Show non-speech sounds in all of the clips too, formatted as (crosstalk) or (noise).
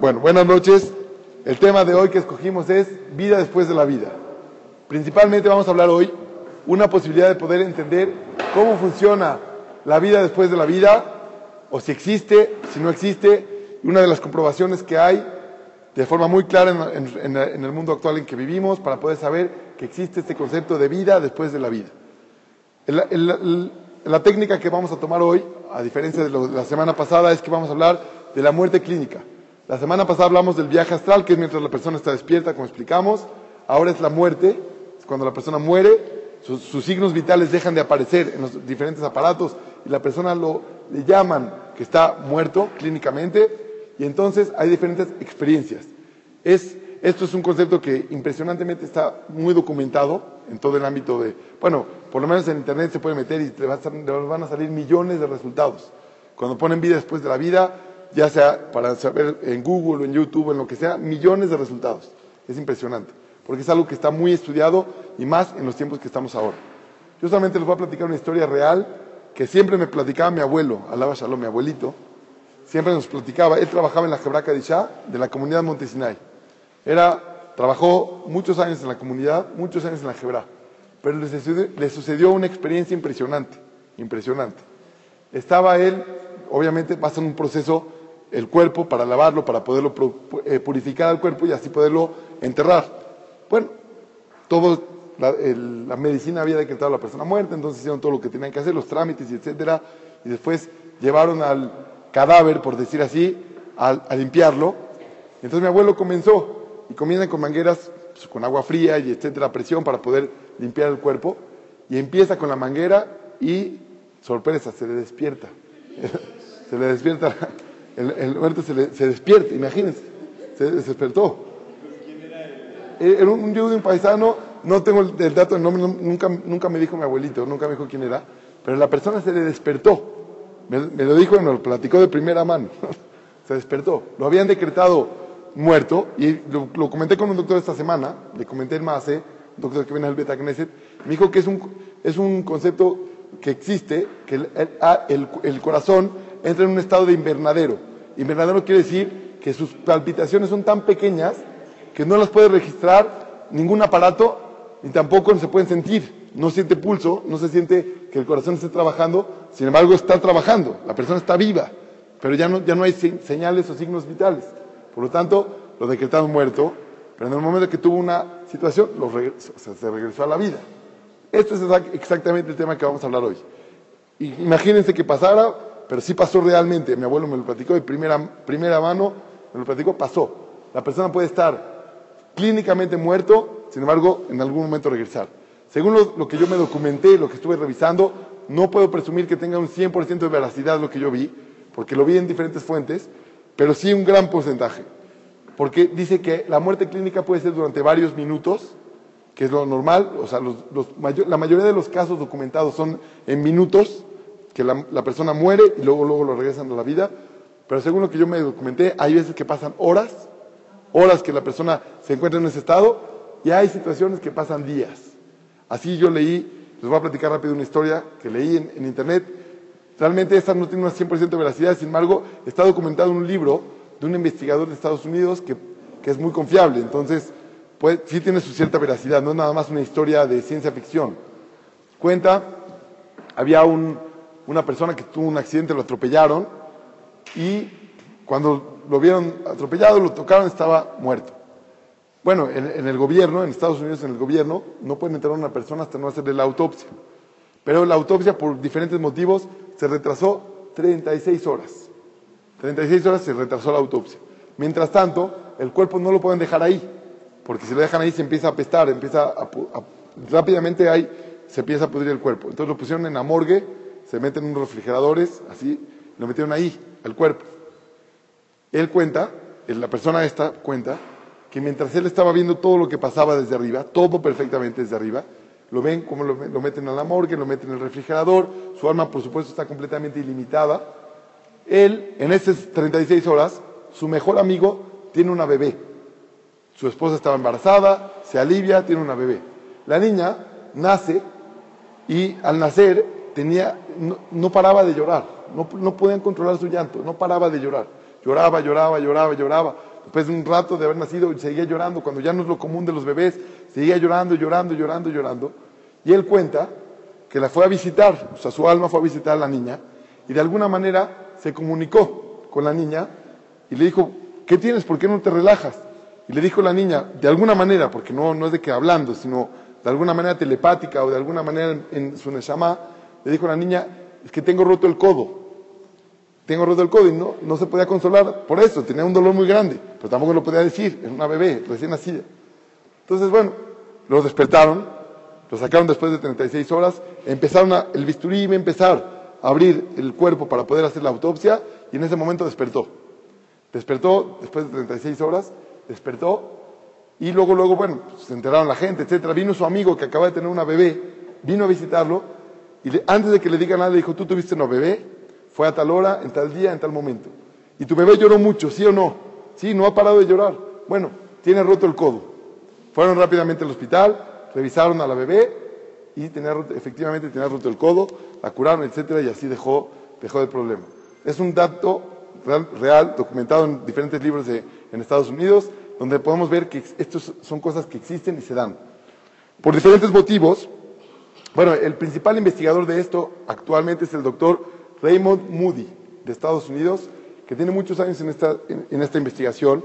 Bueno, buenas noches. El tema de hoy que escogimos es vida después de la vida. Principalmente vamos a hablar hoy una posibilidad de poder entender cómo funciona la vida después de la vida, o si existe, si no existe, una de las comprobaciones que hay de forma muy clara en, el mundo actual en que vivimos para poder saber que existe este concepto de vida después de la vida. la técnica que vamos a tomar hoy, a diferencia de la semana pasada, es que vamos a hablar de la muerte clínica. La semana pasada hablamos del viaje astral, que es mientras la persona está despierta, como explicamos. Ahora es la muerte, es cuando la persona muere, sus, signos vitales dejan de aparecer en los diferentes aparatos y la persona lo le llaman que está muerto clínicamente y entonces hay diferentes experiencias. Es, esto es un concepto que impresionantemente está muy documentado en todo el ámbito de, bueno, por lo menos en Internet se puede meter y te van a salir millones de resultados. Cuando ponen vida después de la vida, ya sea para saber en Google o en YouTube, en lo que sea, millones de resultados. Es impresionante, porque es algo que está muy estudiado y más en los tiempos que estamos ahora. Yo solamente les voy a platicar una historia real que siempre me platicaba mi abuelo, Alaba Shalom, mi abuelito, siempre nos platicaba, él trabajaba en la Jebraca de de la comunidad Montesinay. Era, trabajó muchos años en la comunidad, muchos años en la Jebra, pero le sucedió, le sucedió una experiencia impresionante, impresionante. Estaba él, obviamente pasa un proceso el cuerpo para lavarlo, para poderlo eh, purificar al cuerpo y así poderlo enterrar. Bueno, todo la, medicina había decretado a la persona muerta, entonces hicieron todo lo que tenían que hacer, los trámites etcétera, y después llevaron al cadáver, por decir así, a, limpiarlo. Entonces mi abuelo comenzó y comienzan con mangueras pues, con agua fría y etcétera, presión para poder limpiar el cuerpo y empieza con la manguera y sorpresa, se le despierta. (laughs) se le despierta el, muerto se, despierta, imagínense, se despertó. Era un, un un paisano, no tengo el, dato del nombre, nunca, me dijo mi abuelito, nunca me dijo quién era, pero la persona se le despertó. Me, lo dijo me lo platicó de primera mano. (laughs) se despertó. Lo habían decretado muerto y lo, comenté con un doctor esta semana, le comenté el MASE, un doctor que viene al Beta Knesset, me dijo que es un, es un concepto que existe, que el, el, el corazón entra en un estado de invernadero. Invernadero quiere decir que sus palpitaciones son tan pequeñas que no las puede registrar ningún aparato ni tampoco se pueden sentir. No siente pulso, no se siente que el corazón esté trabajando, sin embargo está trabajando, la persona está viva, pero ya no, ya no hay señales o signos vitales. Por lo tanto, lo decretamos muerto, pero en el momento que tuvo una situación, se regresó a la vida. Esto es exactamente el tema que vamos a hablar hoy. Imagínense que pasara pero sí pasó realmente. Mi abuelo me lo platicó de primera, primera mano, me lo platicó, pasó. La persona puede estar clínicamente muerto, sin embargo, en algún momento regresar. Según lo, que yo me documenté, lo que estuve revisando, no puedo presumir que tenga un 100% de veracidad lo que yo vi, porque lo vi en diferentes fuentes, pero sí un gran porcentaje. Porque dice que la muerte clínica puede ser durante varios minutos, que es lo normal, o sea, la mayoría de los casos documentados son en minutos, que la, persona muere y luego, luego lo regresan a la vida. Pero según lo que yo me documenté, hay veces que pasan horas, horas que la persona se encuentra en ese estado, y hay situaciones que pasan días. Así yo leí, les voy a platicar rápido una historia que leí en, internet. Realmente esta no tiene una 100% de veracidad, sin embargo, está documentado en un libro de un investigador de Estados Unidos que, que es muy confiable. Entonces, pues, sí tiene su cierta veracidad, no es nada más una historia de ciencia ficción. Cuenta, había un, una persona que tuvo un accidente, lo atropellaron y cuando lo vieron atropellado, lo tocaron, estaba muerto. Bueno, en, el gobierno, en Estados Unidos, en el gobierno, no pueden enterrar a una persona hasta no hacerle la autopsia. Pero la autopsia, por diferentes motivos, se retrasó 36 horas. 36 horas se retrasó la autopsia. Mientras tanto, el cuerpo no lo pueden dejar ahí, porque si lo dejan ahí se empieza a apestar, empieza rápidamente ahí se empieza a pudrir el cuerpo. Entonces lo pusieron en la morgue se meten unos refrigeradores, así, lo metieron ahí, al cuerpo. Él cuenta, la persona esta cuenta, que mientras él estaba viendo todo lo que pasaba desde arriba, todo perfectamente desde arriba, lo ven como lo, meten a la morgue, lo meten en el refrigerador, su alma por supuesto está completamente ilimitada. Él, en esas 36 horas, su mejor amigo tiene una bebé. Su esposa estaba embarazada, se alivia, tiene una bebé. La niña nace y al nacer tenía, no, paraba de llorar, no, no podían controlar su llanto, no paraba de llorar. Lloraba, lloraba, lloraba, lloraba. Después de un rato de haber nacido, seguía llorando. Cuando ya no es lo común de los bebés, seguía llorando, llorando, llorando, llorando. Y él cuenta que la fue a visitar, o sea, su alma fue a visitar a la niña, y de alguna manera se comunicó con la niña y le dijo, ¿qué tienes? ¿Por qué no te relajas? Y le dijo la niña, de alguna manera, porque no, no es de que hablando, sino de alguna manera telepática o de alguna manera en, su neshama, le dijo a la niña, es que tengo roto el codo. Tengo roto el codo y no, no se podía consolar por eso, tenía un dolor muy grande, pero tampoco lo podía decir, era una bebé recién nacida. Entonces, bueno, lo despertaron, lo sacaron después de 36 horas, empezaron a, el bisturí iba a empezar a abrir el cuerpo para poder hacer la autopsia y en ese momento despertó. Despertó después de 36 horas, despertó y luego, luego, bueno, se enteraron la gente, etcétera. Vino su amigo que acaba de tener una bebé, vino a visitarlo y antes de que le diga nada le dijo, tú tuviste una bebé, fue a tal hora, en tal día, en tal momento. Y tu bebé lloró mucho, ¿sí o no? Sí, no ha parado de llorar. Bueno, tiene roto el codo. Fueron rápidamente al hospital, revisaron a la bebé y tenía, efectivamente tenía roto el codo, la curaron, etcétera, y así dejó, dejó el problema. Es un dato real, documentado en diferentes libros de, en Estados Unidos, donde podemos ver que estas son cosas que existen y se dan. Por diferentes motivos, bueno, el principal investigador de esto actualmente es el doctor Raymond Moody, de Estados Unidos, que tiene muchos años en esta, en esta investigación.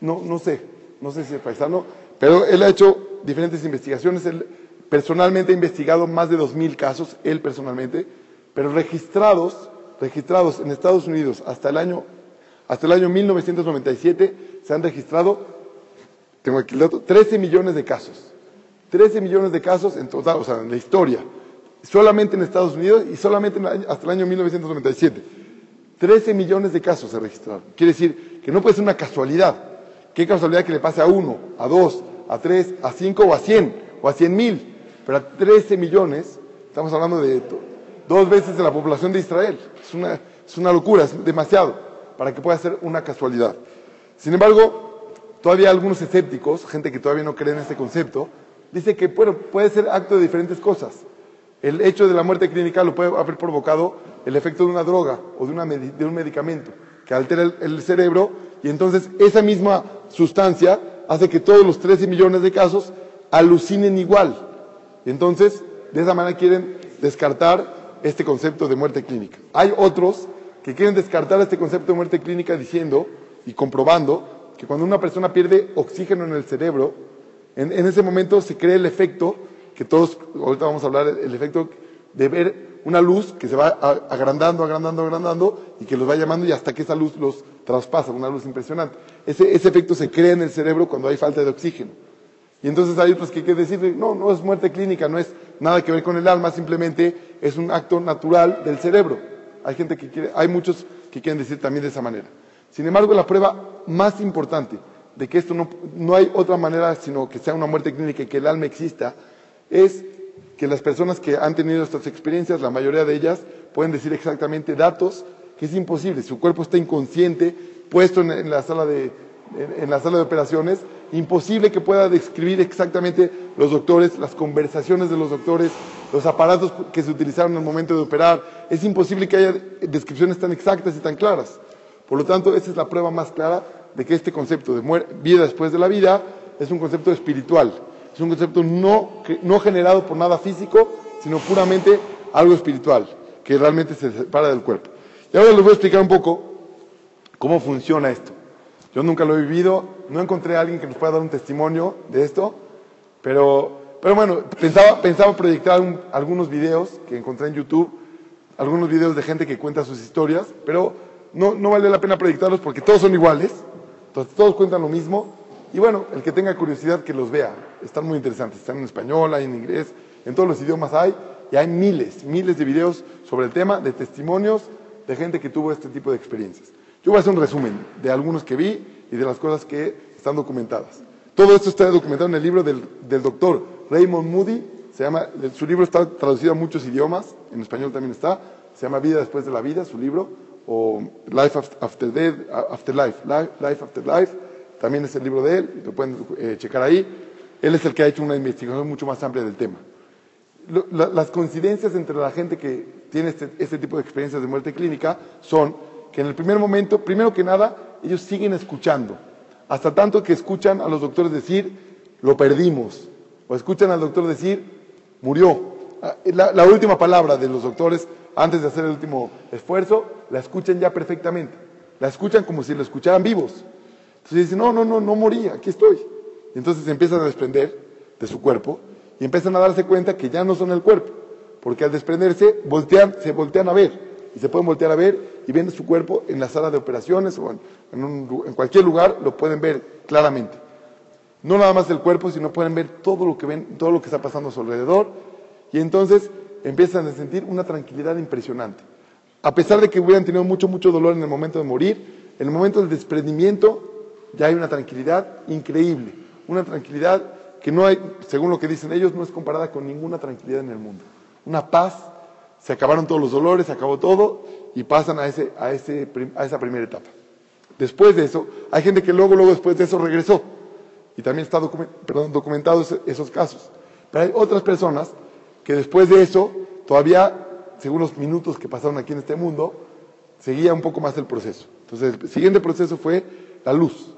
No, no sé, no sé si es paisano, pero él ha hecho diferentes investigaciones. Él personalmente ha investigado más de 2.000 casos, él personalmente, pero registrados, registrados en Estados Unidos hasta el año, hasta el año 1997 se han registrado, tengo aquí el dato, 13 millones de casos. 13 millones de casos en total, o sea, en la historia. Solamente en Estados Unidos y solamente hasta el año 1997. 13 millones de casos se registraron. Quiere decir que no puede ser una casualidad. Qué casualidad que le pase a uno, a dos, a tres, a cinco o a cien, o a cien mil. Pero a 13 millones, estamos hablando de dos veces de la población de Israel. Es una, es una locura, es demasiado para que pueda ser una casualidad. Sin embargo, todavía algunos escépticos, gente que todavía no cree en este concepto, dice que puede ser acto de diferentes cosas. El hecho de la muerte clínica lo puede haber provocado el efecto de una droga o de, un medicamento que altera el cerebro y entonces esa misma sustancia hace que todos los 13 millones de casos alucinen igual. Entonces, de esa manera quieren descartar este concepto de muerte clínica. Hay otros que quieren descartar este concepto de muerte clínica diciendo y comprobando que cuando una persona pierde oxígeno en el cerebro, en, ese momento se crea el efecto que todos, ahorita vamos a hablar, el efecto de ver una luz que se va agrandando, agrandando, agrandando y que los va llamando y hasta que esa luz los traspasa, una luz impresionante. Ese, efecto se crea en el cerebro cuando hay falta de oxígeno. Y entonces hay otros que quieren decir, no, no es muerte clínica, no es nada que ver con el alma, simplemente es un acto natural del cerebro. Hay gente que quiere, hay muchos que quieren decir también de esa manera. Sin embargo, la prueba más importante de que esto no, no hay otra manera sino que sea una muerte clínica y que el alma exista, es que las personas que han tenido estas experiencias, la mayoría de ellas, pueden decir exactamente datos que es imposible. Su cuerpo está inconsciente, puesto en, la, sala de, en, la sala de operaciones, imposible que pueda describir exactamente los doctores, las conversaciones de los doctores, los aparatos que se utilizaron en el momento de operar. Es imposible que haya descripciones tan exactas y tan claras. Por lo tanto, esa es la prueba más clara de que este concepto de vida después de la vida es un concepto espiritual es un concepto no, no generado por nada físico, sino puramente algo espiritual, que realmente se separa del cuerpo. Y ahora les voy a explicar un poco cómo funciona esto. Yo nunca lo he vivido, no encontré a alguien que nos pueda dar un testimonio de esto, pero, pero bueno, pensaba, pensaba proyectar algunos videos que encontré en YouTube, algunos videos de gente que cuenta sus historias, pero no, no vale la pena proyectarlos porque todos son iguales, entonces todos cuentan lo mismo, y bueno, el que tenga curiosidad que los vea. Están muy interesantes. Están en español, hay en inglés, en todos los idiomas hay. Y hay miles, miles de videos sobre el tema, de testimonios de gente que tuvo este tipo de experiencias. Yo voy a hacer un resumen de algunos que vi y de las cosas que están documentadas. Todo esto está documentado en el libro del, del doctor Raymond Moody. Se llama, su libro está traducido a muchos idiomas, en español también está. Se llama Vida después de la vida, su libro, o Life After, Death, After Life, Life After Life. También es el libro de él, lo pueden eh, checar ahí. Él es el que ha hecho una investigación mucho más amplia del tema. las coincidencias entre la gente que tiene este, este tipo de experiencias de muerte clínica son que en el primer momento, primero que nada, ellos siguen escuchando, hasta tanto que escuchan a los doctores decir, lo perdimos, o escuchan al doctor decir, murió. Ah, la, última palabra de los doctores, antes de hacer el último esfuerzo, la escuchan ya perfectamente. La escuchan como si lo escucharan vivos. Entonces dicen, no, no, no, no morí, aquí estoy. Y entonces empiezan a desprender de su cuerpo y empiezan a darse cuenta que ya no son el cuerpo, porque al desprenderse voltean, se voltean a ver y se pueden voltear a ver y ven su cuerpo en la sala de operaciones o en, cualquier lugar, lo pueden ver claramente. No nada más el cuerpo, sino pueden ver todo lo que ven, todo lo que está pasando a su alrededor y entonces empiezan a sentir una tranquilidad impresionante. A pesar de que hubieran tenido mucho, mucho dolor en el momento de morir, en el momento del desprendimiento ya hay una tranquilidad increíble, una tranquilidad que no hay, según lo que dicen ellos, no es comparada con ninguna tranquilidad en el mundo. Una paz se acabaron todos los dolores, se acabó todo y pasan a, ese, a, ese, a esa primera etapa. Después de eso, hay gente que luego, luego después de eso regresó y también está documentado esos casos. Pero hay otras personas que después de eso, todavía, según los minutos que pasaron aquí en este mundo, seguía un poco más el proceso. Entonces, el siguiente proceso fue la luz.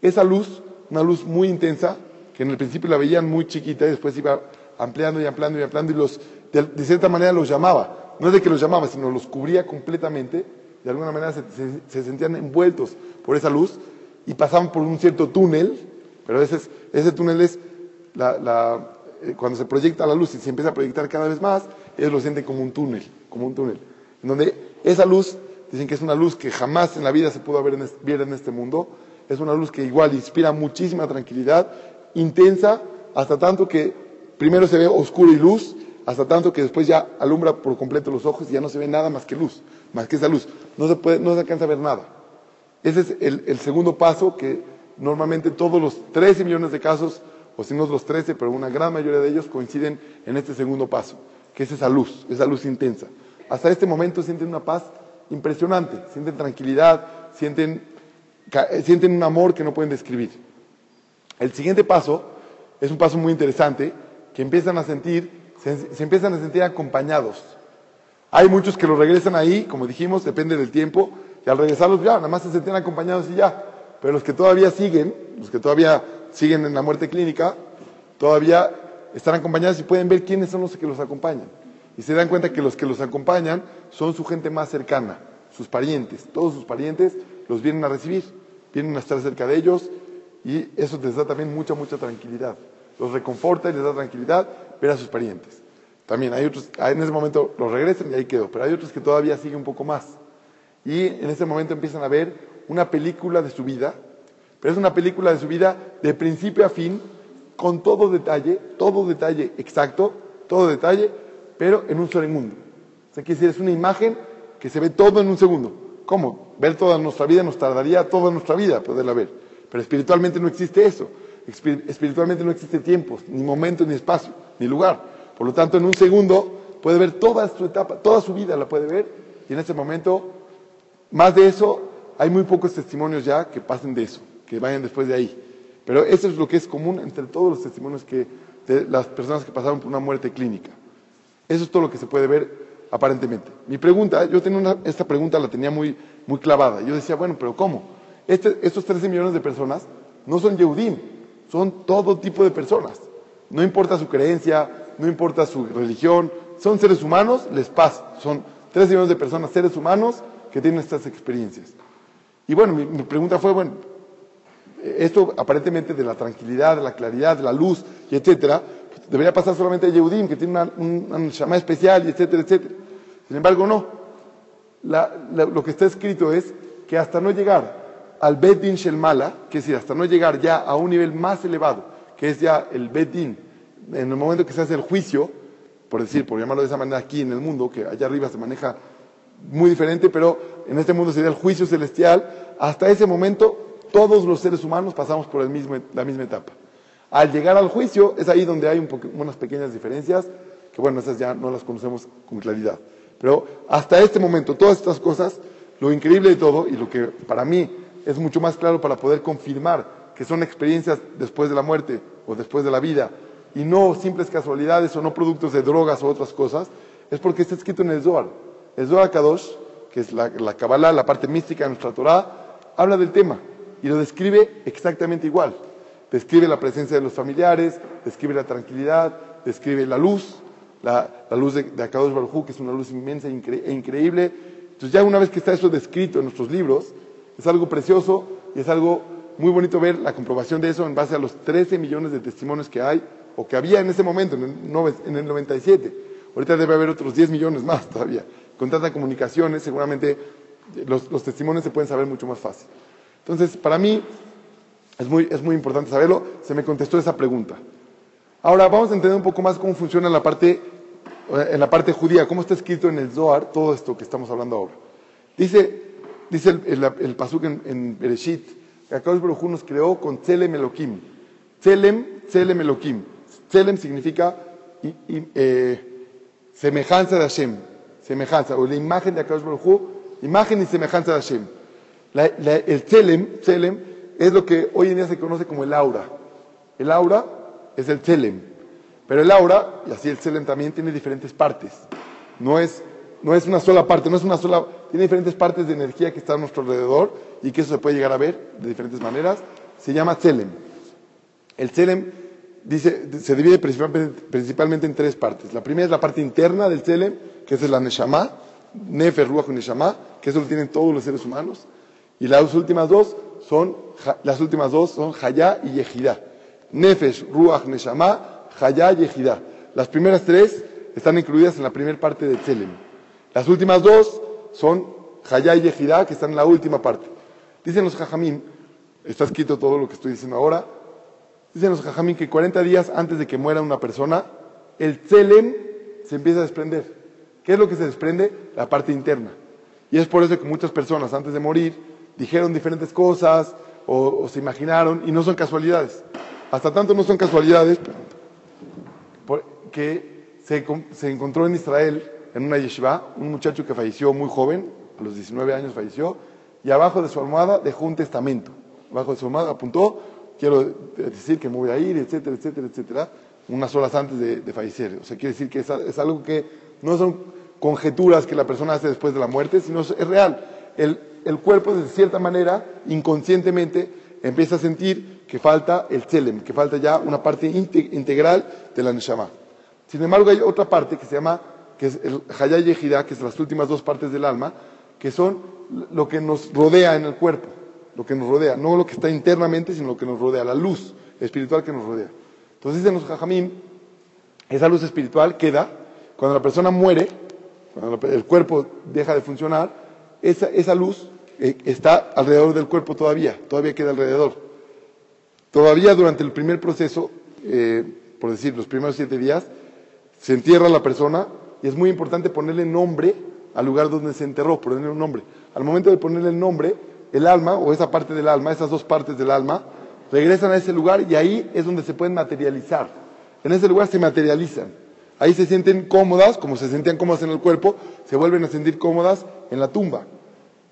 Esa luz, una luz muy intensa, que en el principio la veían muy chiquita y después iba ampliando y ampliando y ampliando y los de, cierta manera los llamaba. No es de que los llamaba, sino los cubría completamente. De alguna manera se, sentían envueltos por esa luz y pasaban por un cierto túnel, pero ese, ese túnel es la, cuando se proyecta la luz y se empieza a proyectar cada vez más, ellos lo sienten como un túnel, como un túnel. En donde esa luz, dicen que es una luz que jamás en la vida se pudo ver en este mundo, es una luz que igual inspira muchísima tranquilidad, intensa, hasta tanto que primero se ve oscuro y luz, hasta tanto que después ya alumbra por completo los ojos y ya no se ve nada más que luz, más que esa luz. No se, puede, no se alcanza a ver nada. Ese es el, segundo paso que normalmente todos los 13 millones de casos, o si no los 13, pero una gran mayoría de ellos coinciden en este segundo paso, que es esa luz, esa luz intensa. Hasta este momento sienten una paz impresionante, sienten tranquilidad, sienten, sienten un amor que no pueden describir. El siguiente paso es un paso muy interesante, que empiezan a sentir se, empiezan a sentir acompañados. Hay muchos que los regresan ahí, como dijimos, depende del tiempo, y al regresarlos ya, nada más se sentían acompañados y ya. Pero los que todavía siguen, los que todavía siguen en la muerte clínica, todavía están acompañados y pueden ver quiénes son los que los acompañan. Y se dan cuenta que los que los acompañan son su gente más cercana, sus parientes. Todos sus parientes los vienen a recibir, vienen a estar cerca de ellos y eso les da también mucha, mucha tranquilidad. Los reconforta y les da tranquilidad ver a sus parientes. También hay otros, en ese momento los regresan y ahí quedó, pero hay otros que todavía siguen un poco más. Y en ese momento empiezan a ver una película de su vida, pero es una película de su vida de principio a fin, con todo detalle, todo detalle exacto, todo detalle, pero en un solo segundo. O sea, quiere decir, es una imagen que se ve todo en un segundo. ¿Cómo? Ver toda nuestra vida nos tardaría toda nuestra vida poderla ver. Pero espiritualmente no existe eso. Espiritualmente no existe tiempo, ni momento, ni espacio ni lugar. Por lo tanto, en un segundo puede ver toda su etapa, toda su vida la puede ver y en ese momento, más de eso, hay muy pocos testimonios ya que pasen de eso, que vayan después de ahí. Pero eso es lo que es común entre todos los testimonios que, de las personas que pasaron por una muerte clínica. Eso es todo lo que se puede ver aparentemente. Mi pregunta, yo tenía esta pregunta la tenía muy, muy clavada. Yo decía, bueno, pero ¿cómo? Este, estos 13 millones de personas no son Yehudim, son todo tipo de personas. No importa su creencia, no importa su religión, son seres humanos, les pasa. Son tres millones de personas, seres humanos, que tienen estas experiencias. Y bueno, mi, pregunta fue, bueno, esto aparentemente de la tranquilidad, de la claridad, de la luz, y etcétera, debería pasar solamente a Yehudim, que tiene una, un, especial, y etcétera, etcétera. Sin embargo, no. lo que está escrito es que hasta no llegar al Bedin Shelmala, que es decir, hasta no llegar ya a un nivel más elevado, que es ya el Bedín, en el momento que se hace el juicio, por decir, por llamarlo de esa manera aquí en el mundo, que allá arriba se maneja muy diferente, pero en este mundo sería el juicio celestial. Hasta ese momento, todos los seres humanos pasamos por la misma etapa. Al llegar al juicio, es ahí donde hay unas pequeñas diferencias, que bueno, esas ya no las conocemos con claridad. Pero hasta este momento, todas estas cosas, lo increíble de todo, y lo que para mí es mucho más claro para poder confirmar que son experiencias después de la muerte o después de la vida, y no simples casualidades o no productos de drogas o otras cosas, es porque está escrito en el Zohar. El Zohar Kadosh, que es la, la Kabbalah, la parte mística de nuestra Torah, habla del tema y lo describe exactamente igual. Describe la presencia de los familiares, describe la tranquilidad, describe la luz, la, luz de, de Akadosh Baruj que es una luz inmensa e increíble. Entonces ya una vez que está eso descrito en nuestros libros, es algo precioso y es algo muy bonito ver la comprobación de eso en base a los 13 millones de testimonios que hay o que había en ese momento, en el, en el 97. Ahorita debe haber otros 10 millones más todavía. Con tantas comunicaciones, seguramente los, los testimonios se pueden saber mucho más fácil. Entonces, para mí, es muy, es muy importante saberlo. Se me contestó esa pregunta. Ahora vamos a entender un poco más cómo funciona la parte, en la parte judía, cómo está escrito en el Zohar todo esto que estamos hablando ahora. Dice, dice el, pasuk en, en, Bereshit, que Akadosh nos creó con Tzelem Elohim. Tzelem, Tzelem Elohim. Tzelem significa eh, semejanza de Hashem, semejanza, o la imagen de Akadosh Baruj imagen y semejanza de Hashem. El Tzelem, Tzelem es lo que hoy en día se conoce como el aura. El aura es el Tselem. Pero el aura, y así el Tselem también, tiene diferentes partes. No es, no es una sola parte, no es una sola. Tiene diferentes partes de energía que están a nuestro alrededor y que eso se puede llegar a ver de diferentes maneras. Se llama Tselem. El Tselem dice, se divide principalmente, en tres partes. La primera es la parte interna del Tselem, que es la Neshama, Nefer, Ruach Neshama, que eso lo tienen todos los seres humanos. Y las últimas dos son, las últimas dos son Hayá y Yehidá. Nefesh, Ruach, Neshama, Hayá y Ejidá. Las primeras tres están incluidas en la primera parte de Tselem. Las últimas dos son Hayá y Ejidá, que están en la última parte. Dicen los Jajamín, está escrito todo lo que estoy diciendo ahora, dicen los Jajamín que 40 días antes de que muera una persona, el Tselem se empieza a desprender. ¿Qué es lo que se desprende? La parte interna. Y es por eso que muchas personas antes de morir dijeron diferentes cosas o, se imaginaron y no son casualidades. Hasta tanto no son casualidades que se, se, encontró en Israel, en una yeshiva, un muchacho que falleció muy joven, a los 19 años falleció, y abajo de su almohada dejó un testamento. Abajo de su almohada apuntó, quiero decir que me voy a ir, etcétera, etcétera, etcétera, unas horas antes de, fallecer. O sea, quiere decir que es, es, algo que no son conjeturas que la persona hace después de la muerte, sino es real. El, el cuerpo, de cierta manera, inconscientemente, empieza a sentir que falta el tselem, que falta ya una parte integral de la neshama. Sin embargo, hay otra parte que se llama, que es el hayay yehida, que es las últimas dos partes del alma, que son lo que nos rodea en el cuerpo, lo que nos rodea, no lo que está internamente, sino lo que nos rodea, la luz espiritual que nos rodea. Entonces dicen los jajamim, esa luz espiritual queda cuando la persona muere, cuando el cuerpo deja de funcionar, esa, esa luz eh, está alrededor del cuerpo todavía, todavía queda alrededor. Todavía durante el primer proceso, eh, por decir, los primeros siete días, se entierra la persona y es muy importante ponerle nombre al lugar donde se enterró, ponerle un nombre. Al momento de ponerle el nombre, el alma o esa parte del alma, esas dos partes del alma, regresan a ese lugar y ahí es donde se pueden materializar. En ese lugar se materializan. Ahí se sienten cómodas, como se sentían cómodas en el cuerpo, se vuelven a sentir cómodas en la tumba.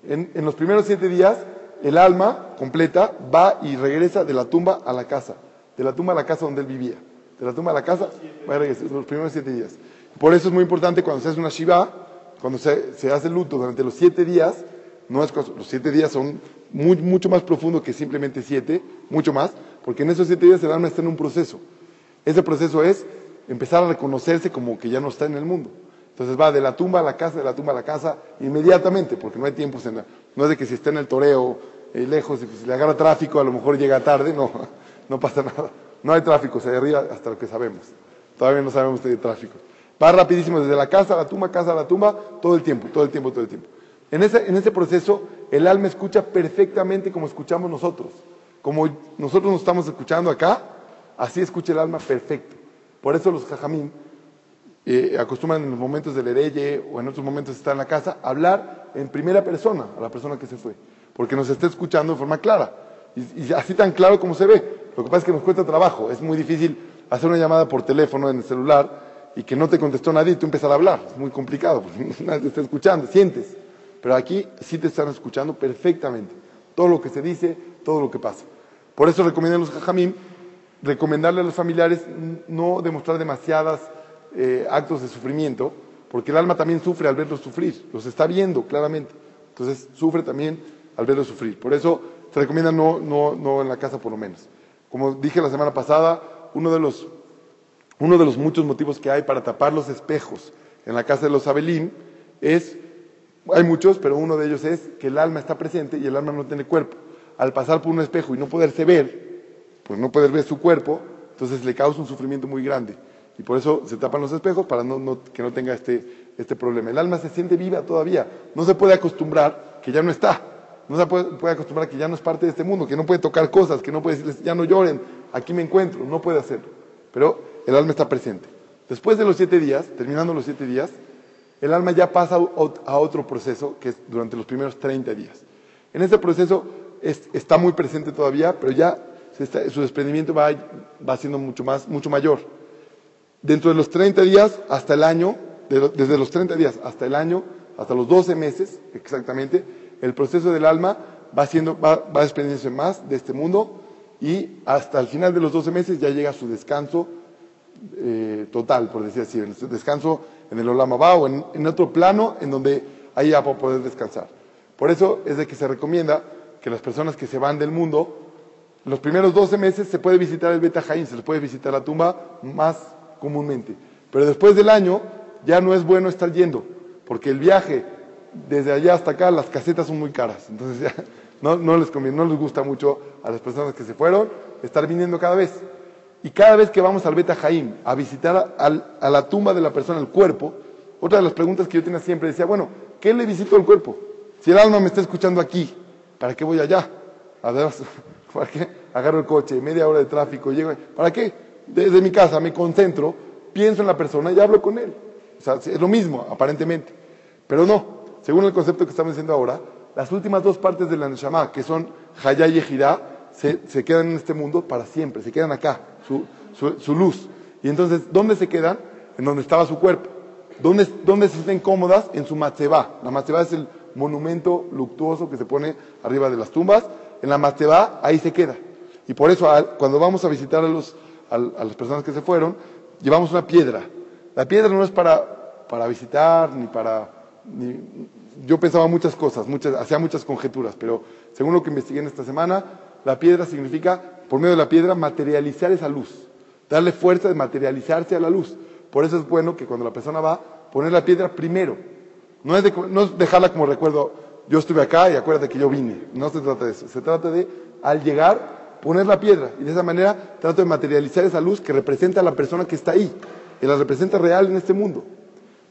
En, los primeros siete días, el alma completa va y regresa de la tumba a la casa, de la tumba a la casa donde él vivía, de la tumba a la casa, va a regresar, los primeros siete días. Por eso es muy importante cuando se hace una Shiva, cuando se, hace luto durante los siete días, los siete días son mucho más profundos que simplemente siete, mucho más, porque en esos siete días el alma está en un proceso. Ese proceso es empezar a reconocerse como que ya no está en el mundo. Entonces va de la tumba a la casa, de la tumba a la casa, inmediatamente, porque no hay tiempo. No es de que si está en el toreo eh, lejos, y si le agarra tráfico, a lo mejor llega tarde, no, (laughs) no pasa nada. No hay tráfico, se derriba hasta lo que sabemos. Todavía no sabemos de tráfico. Va rapidísimo desde la casa a la tumba, casa a la tumba, todo el tiempo, todo el tiempo, todo el tiempo. En ese, en ese proceso, el alma escucha perfectamente como escuchamos nosotros. Como nosotros nos estamos escuchando acá, así escucha el alma perfecto. Por eso los jajamín eh, acostumbran en los momentos del hereye o en otros momentos estar en la casa, hablar en primera persona a la persona que se fue, porque nos está escuchando de forma clara, y, así tan claro como se ve. Lo que pasa es que nos cuesta trabajo, es muy difícil hacer una llamada por teléfono en el celular y que no te contestó nadie y tú empiezas a hablar, es muy complicado, porque (laughs) nadie te está escuchando, sientes. Pero aquí sí te están escuchando perfectamente, todo lo que se dice, todo lo que pasa. Por eso recomiendan los jajamim recomendarle a los familiares no demostrar demasiadas eh, actos de sufrimiento, porque el alma también sufre al verlos sufrir, los está viendo claramente. Entonces sufre también al verlos sufrir. Por eso se recomienda no, no, no en la casa por lo menos. Como dije la semana pasada, uno de los, uno de los muchos motivos que hay para tapar los espejos en la casa de los Abelim es, hay muchos, pero uno de ellos es que el alma está presente y el alma no tiene cuerpo. Al pasar por un espejo y no poderse ver, pues no poder ver su cuerpo, entonces le causa un sufrimiento muy grande. Y por eso se tapan los espejos para no, que no tenga este, este problema. El alma se siente viva todavía. No se puede acostumbrar que ya no está. No se puede, acostumbrar que ya no es parte de este mundo, que no puede tocar cosas, que no puede decirles, ya no lloren, aquí me encuentro. No puede hacerlo. Pero el alma está presente. Después de los siete días, terminando los siete días, el alma ya pasa a otro proceso que es durante los primeros 30 días. En ese proceso es, está muy presente todavía, pero ya su desprendimiento va, va siendo mucho, más, mucho mayor. Dentro de los 30 días hasta el año, desde los 30 días hasta el año, hasta los 12 meses exactamente, el proceso del alma va, siendo, va, va desprendiéndose más de este mundo y hasta el final de los 12 meses ya llega su descanso eh, total, por decir así, su descanso en el Olama Ba o en, otro plano en donde ahí va a poder descansar. Por eso es de que se recomienda que las personas que se van del mundo los primeros 12 meses se puede visitar el Beta Jaín, se les puede visitar la tumba más comúnmente. Pero después del año ya no es bueno estar yendo, porque el viaje desde allá hasta acá, las casetas son muy caras. Entonces (laughs) ya no, les conviene, no les gusta mucho a las personas que se fueron estar viniendo cada vez. Y cada vez que vamos al Beta Jaim a visitar al, a la tumba de la persona, el cuerpo, otra de las preguntas que yo tenía siempre decía, bueno, ¿qué le visito al cuerpo? Si el alma me está escuchando aquí, ¿para qué voy allá? A ver, ¿Para qué? Agarro el coche, media hora de tráfico, llego. ¿Para qué? Desde mi casa me concentro, pienso en la persona y hablo con él. O sea, es lo mismo, aparentemente. Pero no, según el concepto que estamos diciendo ahora, las últimas dos partes de la Neshama, que son Hayá y Ejirá, se, se, quedan en este mundo para siempre, se quedan acá, su, su, luz. Y entonces, ¿dónde se quedan? En donde estaba su cuerpo. ¿Dónde, dónde se sienten cómodas? En su matzeba. La matzeba es el monumento luctuoso que se pone arriba de las tumbas en la Mateba, ahí se queda. Y por eso cuando vamos a visitar a, los, a, las personas que se fueron, llevamos una piedra. La piedra no es para, para visitar, ni para... Yo pensaba muchas cosas, muchas, hacía muchas conjeturas, pero según lo que investigué en esta semana, la piedra significa, por medio de la piedra, materializar esa luz, darle fuerza de materializarse a la luz. Por eso es bueno que cuando la persona va, poner la piedra primero. No es, no es dejarla como recuerdo, yo estuve acá y acuérdate que yo vine. No se trata de eso. Se trata de, al llegar, poner la piedra. Y de esa manera trato de materializar esa luz que representa a la persona que está ahí. Y la representa real en este mundo.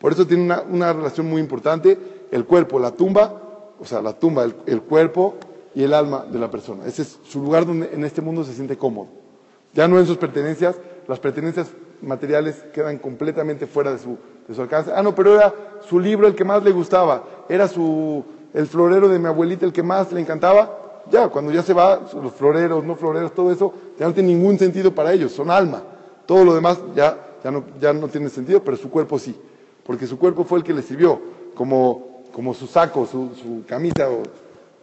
Por eso tiene una, una relación muy importante el cuerpo, la tumba, o sea, la tumba, el, el, cuerpo y el alma de la persona. Ese es su lugar donde en este mundo se siente cómodo. Ya no en sus pertenencias, las pertenencias materiales quedan completamente fuera de su, de su alcance. Ah, no, pero era su libro el que más le gustaba, era su, el florero de mi abuelita el que más le encantaba. Ya, cuando ya se va, los floreros, no floreros, todo eso, ya no tiene ningún sentido para ellos, son alma. Todo lo demás ya, ya, no, ya no tiene sentido, pero su cuerpo sí. Porque su cuerpo fue el que le sirvió como, como su saco, su, su camisa o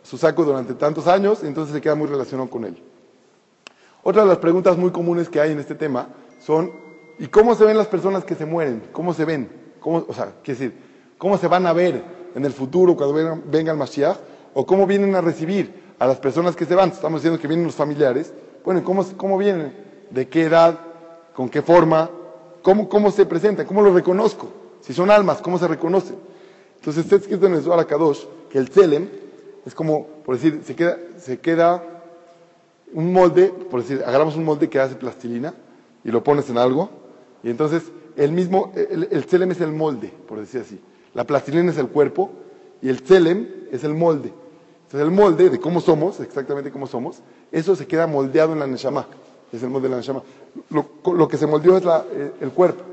su saco durante tantos años, entonces se queda muy relacionado con él. Otra de las preguntas muy comunes que hay en este tema son, ¿y cómo se ven las personas que se mueren? ¿Cómo se ven? ¿Cómo, o sea, quiere decir, ¿cómo se van a ver en el futuro cuando venga, venga el Mashiach? ¿O cómo vienen a recibir a las personas que se van? Estamos diciendo que vienen los familiares. Bueno, ¿cómo, cómo vienen? ¿De qué edad? ¿Con qué forma? ¿Cómo, ¿Cómo se presentan? ¿Cómo los reconozco? Si son almas, ¿cómo se reconocen? Entonces está escrito en el Zohar Kadosh que el Tselem es como, por decir, se queda, se queda un molde, por decir, agarramos un molde que hace plastilina y lo pones en algo, y entonces el mismo, el, el tselem es el molde, por decir así. La plastilina es el cuerpo y el tselem es el molde. Entonces el molde de cómo somos, exactamente cómo somos, eso se queda moldeado en la neshama. Es el molde de la neshama. Lo, que se moldeó es la, el cuerpo.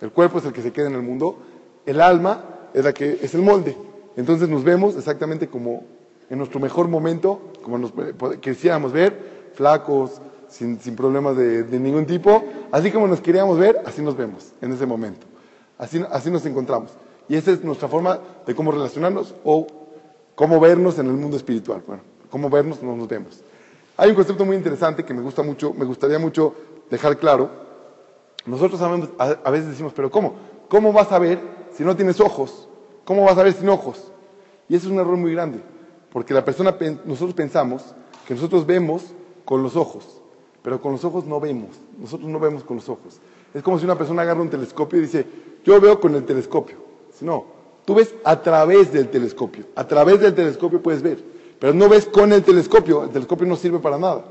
El cuerpo es el que se queda en el mundo, el alma es la que es el molde. Entonces nos vemos exactamente como en nuestro mejor momento, como nos quisiéramos ver, flacos, sin, problemas de, ningún tipo, así como nos queríamos ver, así nos vemos en ese momento. Así nos encontramos. Y esa es nuestra forma de cómo relacionarnos o cómo vernos en el mundo espiritual. Bueno, cómo vernos, no nos vemos. Hay un concepto muy interesante que me gusta mucho, me gustaría mucho dejar claro. Nosotros a, veces decimos, pero ¿cómo? ¿Cómo vas a ver si no tienes ojos? ¿Cómo vas a ver sin ojos? Y eso es un error muy grande, porque la persona, nosotros pensamos que nosotros vemos con los ojos, pero con los ojos no vemos. Nosotros no vemos con los ojos. Es como si una persona agarra un telescopio y dice, yo veo con el telescopio. No, tú ves a través del telescopio. A través del telescopio puedes ver, pero no ves con el telescopio. El telescopio no sirve para nada.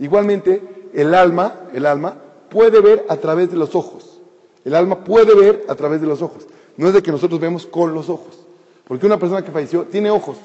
Igualmente, el alma, el alma puede ver a través de los ojos. El alma puede ver a través de los ojos. No es de que nosotros vemos con los ojos. Porque una persona que falleció tiene ojos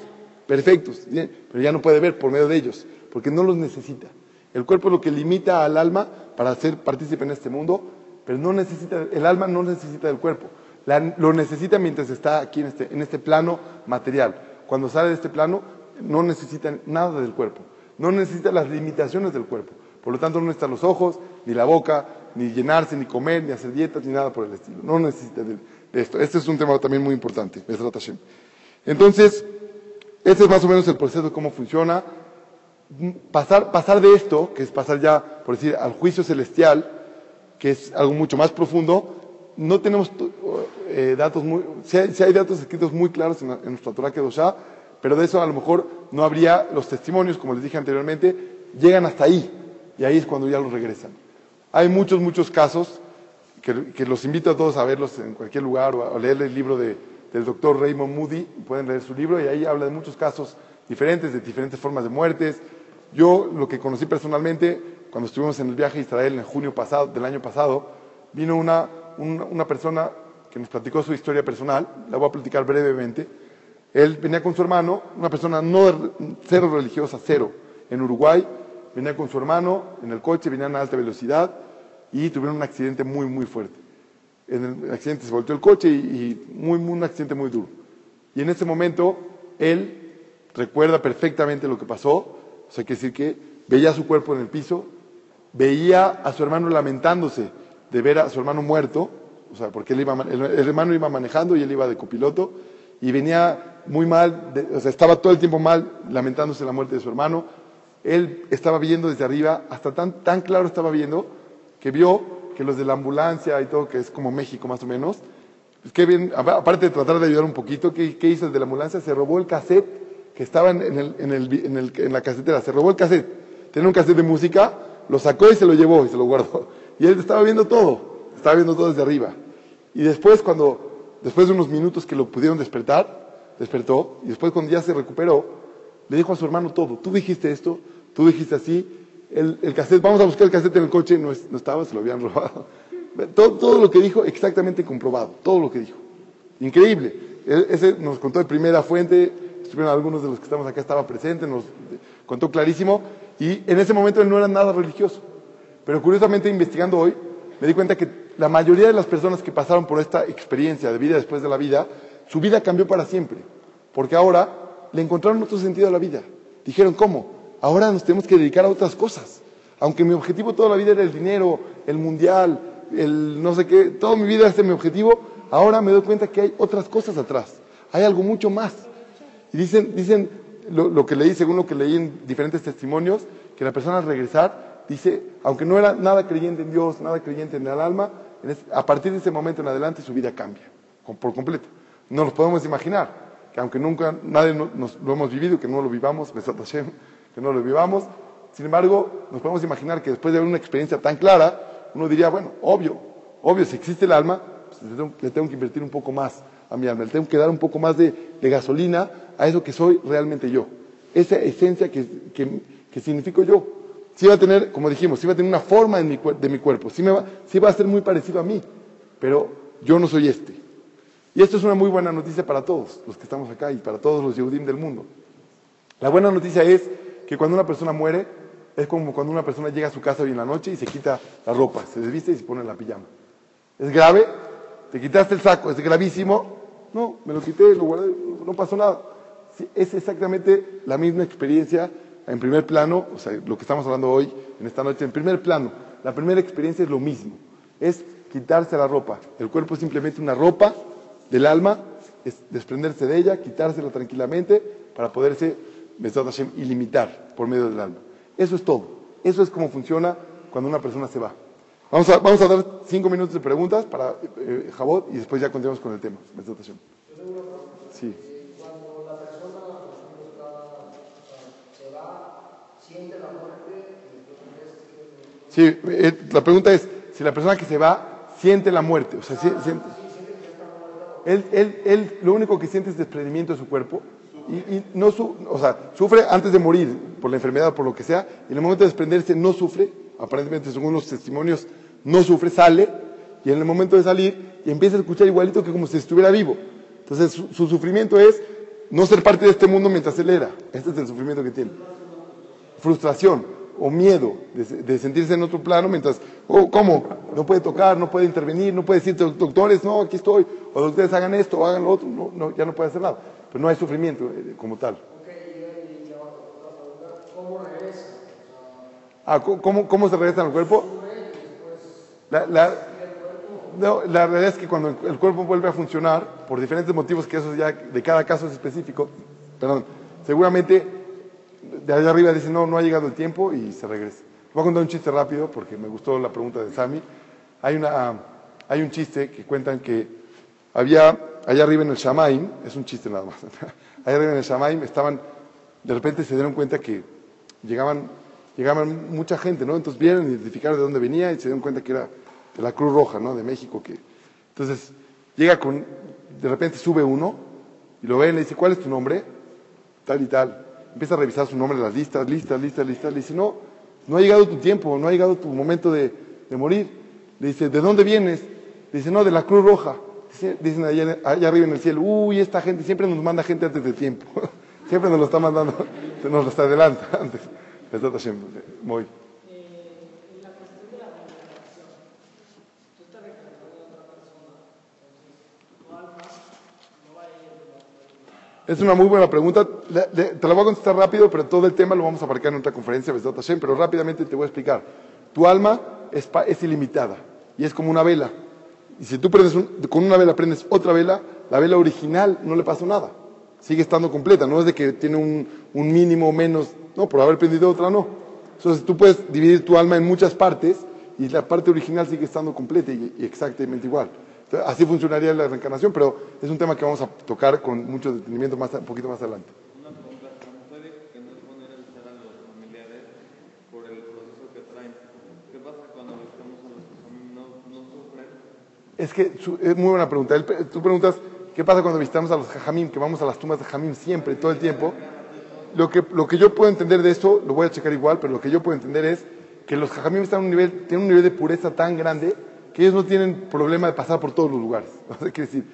perfectos, pero ya no puede ver por medio de ellos, porque no los necesita. El cuerpo es lo que limita al alma para ser partícipe en este mundo, pero no necesita, el alma no necesita del cuerpo lo necesita mientras está aquí en este, en este plano material. Cuando sale de este plano, no necesita nada del cuerpo. No necesita las limitaciones del cuerpo. Por lo tanto, no necesita los ojos, ni la boca, ni llenarse, ni comer, ni hacer dietas, ni nada por el estilo. No necesita de, esto. Este es un tema también muy importante, Entonces, este es más o menos el proceso de cómo funciona. Pasar, pasar de esto, que es pasar ya, por decir, al juicio celestial, que es algo mucho más profundo, no tenemos eh, datos muy, si hay, datos escritos muy claros en, nuestra Torah Kedoshá, pero de eso a lo mejor no habría los testimonios, como les dije anteriormente, llegan hasta ahí, y ahí es cuando ya los regresan. Hay muchos, muchos casos que, los invito a todos a verlos en cualquier lugar o a, leer el libro del doctor Raymond Moody, pueden leer su libro y ahí habla de muchos casos diferentes, de diferentes formas de muertes. Yo lo que conocí personalmente, cuando estuvimos en el viaje a Israel en junio pasado, del año pasado, vino una una persona que nos platicó su historia personal, la voy a platicar brevemente. Él venía con su hermano, una persona no cero religiosa, cero, en Uruguay, venía con su hermano en el coche, venían a alta velocidad y tuvieron un accidente muy, muy fuerte. En el accidente se volteó el coche y, muy, un accidente muy duro. Y en ese momento él recuerda perfectamente lo que pasó, o sea, que decir que veía su cuerpo en el piso, veía a su hermano lamentándose de ver a su hermano muerto, o sea, porque él iba, el, hermano iba manejando y él iba de copiloto, y venía muy mal, o sea, estaba todo el tiempo mal, lamentándose la muerte de su hermano. Él estaba viendo desde arriba, hasta tan, tan claro estaba viendo, que vio que los de la ambulancia y todo, que es como México más o menos, pues qué bien, aparte de tratar de ayudar un poquito, ¿qué, ¿qué, hizo el de la ambulancia? Se robó el cassette que estaba en, el, en, el, en, el, en la casetera, se robó el cassette. Tenía un cassette de música, lo sacó y se lo llevó y se lo guardó. Y él estaba viendo todo, estaba viendo todo desde arriba. Y después, cuando, después de unos minutos que lo pudieron despertar, despertó, y después cuando ya se recuperó, le dijo a su hermano todo. Tú dijiste esto, tú dijiste así, el, el cassette, vamos a buscar el cassette en el coche, no, estaba, se lo habían (laughs) robado. Todo, todo, lo que dijo, exactamente comprobado, todo lo que dijo. Increíble. ese nos contó de primera fuente, estuvieron algunos de los que estamos acá, estaba presente, nos contó clarísimo, y en ese momento él no era nada religioso. Pero curiosamente, investigando hoy, me di cuenta que la mayoría de las personas que pasaron por esta experiencia de vida después de la vida, su vida cambió para siempre. Porque ahora le encontraron otro sentido a la vida. Dijeron, ¿cómo? Ahora nos tenemos que dedicar a otras cosas. Aunque mi objetivo toda la vida era el dinero, el mundial, el no sé qué, toda mi vida es mi objetivo, ahora me doy cuenta que hay otras cosas atrás. Hay algo mucho más. Y dicen, dicen lo, lo que leí, según lo que leí en diferentes testimonios, que la persona al regresar dice, aunque no era nada creyente en Dios, nada creyente en el alma, a partir de ese momento en adelante su vida cambia por completo. No nos podemos imaginar que aunque nunca nadie nos, lo hemos vivido, que no lo vivamos, que no lo vivamos, sin embargo, nos podemos imaginar que después de una experiencia tan clara, uno diría, bueno, obvio, obvio, si existe el alma, pues le, tengo, que invertir un poco más a mi alma, le tengo que dar un poco más de, gasolina a eso que soy realmente yo, esa esencia que, que, que significo yo sí va a tener, como dijimos, sí va a tener una forma de mi cuerpo, sí, va, va a ser muy parecido a mí, pero yo no soy este. Y esto es una muy buena noticia para todos los que estamos acá y para todos los Yehudim del mundo. La buena noticia es que cuando una persona muere, es como cuando una persona llega a su casa hoy en la noche y se quita la ropa, se desviste y se pone la pijama. Es grave, te quitaste el saco, es gravísimo. No, me lo quité, lo guardé, no pasó nada. es exactamente la misma experiencia en primer plano, o sea, lo que estamos hablando hoy, en esta noche, en primer plano. La primera experiencia es lo mismo, es quitarse la ropa. El cuerpo es simplemente una ropa del alma, es desprenderse de ella, quitársela tranquilamente para poderse, Hashem, ilimitar por medio del alma. Eso es todo. Eso es cómo funciona cuando una persona se va. Vamos a, vamos a dar cinco minutos de preguntas para eh, Jabot y después ya continuamos con el tema. Sí. Cuando la persona se va, la. Sí, eh, la pregunta es si la persona que se va siente la muerte. O sea, siente, él, él, él, lo único que siente es desprendimiento de su cuerpo y, no o sea, sufre antes de morir por la enfermedad, por lo que sea, y en el momento de desprenderse no sufre, aparentemente según los testimonios, no sufre, sale, y en el momento de salir, y empieza a escuchar igualito que como si estuviera vivo. Entonces su, sufrimiento es no ser parte de este mundo mientras él era. Este es el sufrimiento que tiene. Frustración o miedo de, sentirse en otro plano mientras, oh, ¿cómo? No puede tocar, no puede intervenir, no puede decir, doctores, no, aquí estoy, o doctores hagan esto, o hagan lo otro, no, no, ya no puede hacer nada. Pero no hay sufrimiento eh, como tal. Ah, ¿cómo, ¿Cómo se regresa al cuerpo? La, no, la realidad es que cuando el cuerpo vuelve a funcionar, por diferentes motivos que eso ya de cada caso es específico, perdón, seguramente de allá arriba dicen, no, no ha llegado el tiempo y se regresa. Voy a contar un chiste rápido porque me gustó la pregunta de Sami. Hay, una, hay un chiste que cuentan que había allá arriba en el Shamaim, es un chiste nada más, (laughs) allá arriba en el Shamaim estaban, de repente se dieron cuenta que llegaban, llegaban mucha gente, ¿no? Entonces vieron, identificaron de dónde venía y se dieron cuenta que era de la Cruz Roja, ¿no? De México. Que... Entonces llega con, de repente sube uno y lo ve y le dice, ¿cuál es tu nombre? Tal y tal. Empieza a revisar su nombre las listas, listas, listas, listas. Le dice, no, no ha llegado tu tiempo, no ha llegado tu momento de, de morir. Le dice, ¿de dónde vienes? Le dice, no, de la Cruz Roja. Dicen allá, arriba en el cielo, uy, esta gente siempre nos manda gente antes de tiempo. (laughs) siempre nos lo está mandando, nos lo está adelanta antes. Muy. Es una muy buena pregunta. Te la voy a contestar rápido, pero todo el tema lo vamos a aparcar en otra conferencia, pero rápidamente te voy a explicar. Tu alma es, ilimitada y es como una vela. Y si tú prendes con una vela prendes otra vela, la vela original no le pasó nada. Sigue estando completa. No es de que tiene un, un mínimo menos. No, por haber prendido otra no. Entonces tú puedes dividir tu alma en muchas partes y la parte original sigue estando completa y, exactamente igual. Así funcionaría la reencarnación, pero es un tema que vamos a tocar con mucho detenimiento más, un poquito más adelante. Es que es muy buena pregunta. Tú preguntas, ¿qué pasa cuando visitamos a los jajamim, que vamos a las tumbas de jajamim siempre, todo el tiempo? Lo que, lo que yo puedo entender de esto, lo voy a checar igual, pero lo que yo puedo entender es que los jajamim están un nivel, tienen un nivel de pureza tan grande ellos no tienen problema de pasar por todos los lugares. (laughs) O decir,